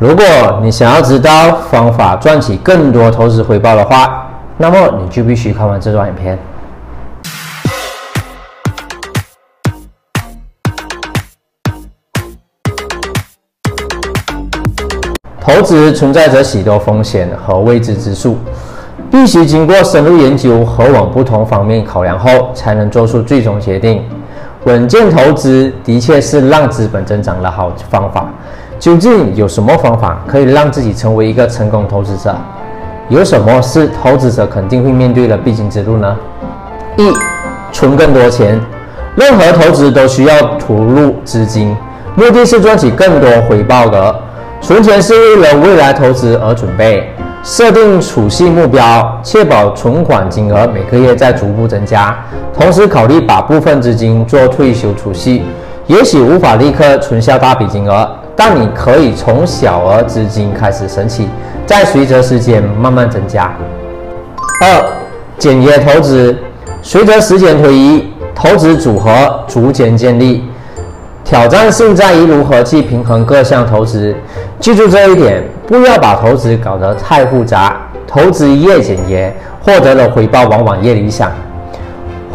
如果你想要知道方法赚取更多投资回报的话，那么你就必须看完这段影片。投资存在着许多风险和未知之数，必须经过深入研究和往不同方面考量后，才能做出最终决定。稳健投资的确是让资本增长的好方法。究竟有什么方法可以让自己成为一个成功投资者？有什么是投资者肯定会面对的必经之路呢？一、存更多钱。任何投资都需要投入资金，目的是赚取更多回报额。存钱是为了未来投资而准备。设定储蓄目标，确保存款金额每个月在逐步增加，同时考虑把部分资金做退休储蓄。也许无法立刻存下大笔金额，但你可以从小额资金开始省起，再随着时间慢慢增加。二、简约投资，随着时间推移，投资组合逐渐建立。挑战性在于如何去平衡各项投资。记住这一点，不要把投资搞得太复杂。投资越简约，获得的回报往往越理想。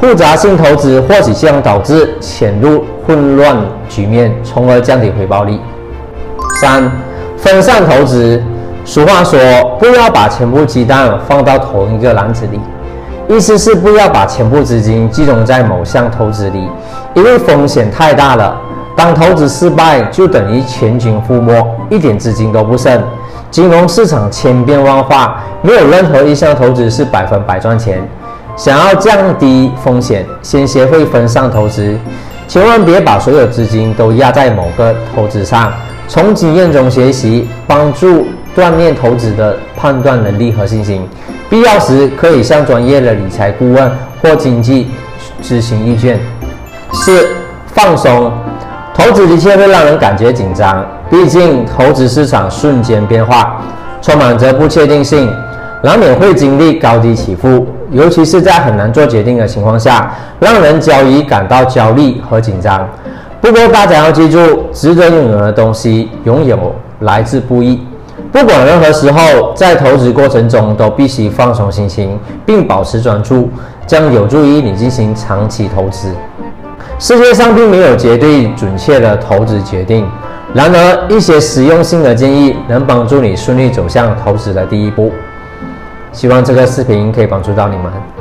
复杂性投资或许将导致潜入混乱局面，从而降低回报率。三、分散投资。俗话说，不要把全部鸡蛋放到同一个篮子里，意思是不要把全部资金集中在某项投资里，因为风险太大了。当投资失败，就等于全军覆没，一点资金都不剩。金融市场千变万化，没有任何一项投资是百分百赚钱。想要降低风险，先学会分散投资，千万别把所有资金都压在某个投资上。从经验中学习，帮助锻炼投资的判断能力和信心。必要时可以向专业的理财顾问或经济咨询意见。四、放松。投资的确会让人感觉紧张，毕竟投资市场瞬间变化，充满着不确定性，难免会经历高低起伏，尤其是在很难做决定的情况下，让人交易感到焦虑和紧张。不过大家要记住，值得拥有的东西拥有来之不易。不管任何时候，在投资过程中都必须放松心情，并保持专注，将有助于你进行长期投资。世界上并没有绝对准确的投资决定，然而一些实用性的建议能帮助你顺利走向投资的第一步。希望这个视频可以帮助到你们。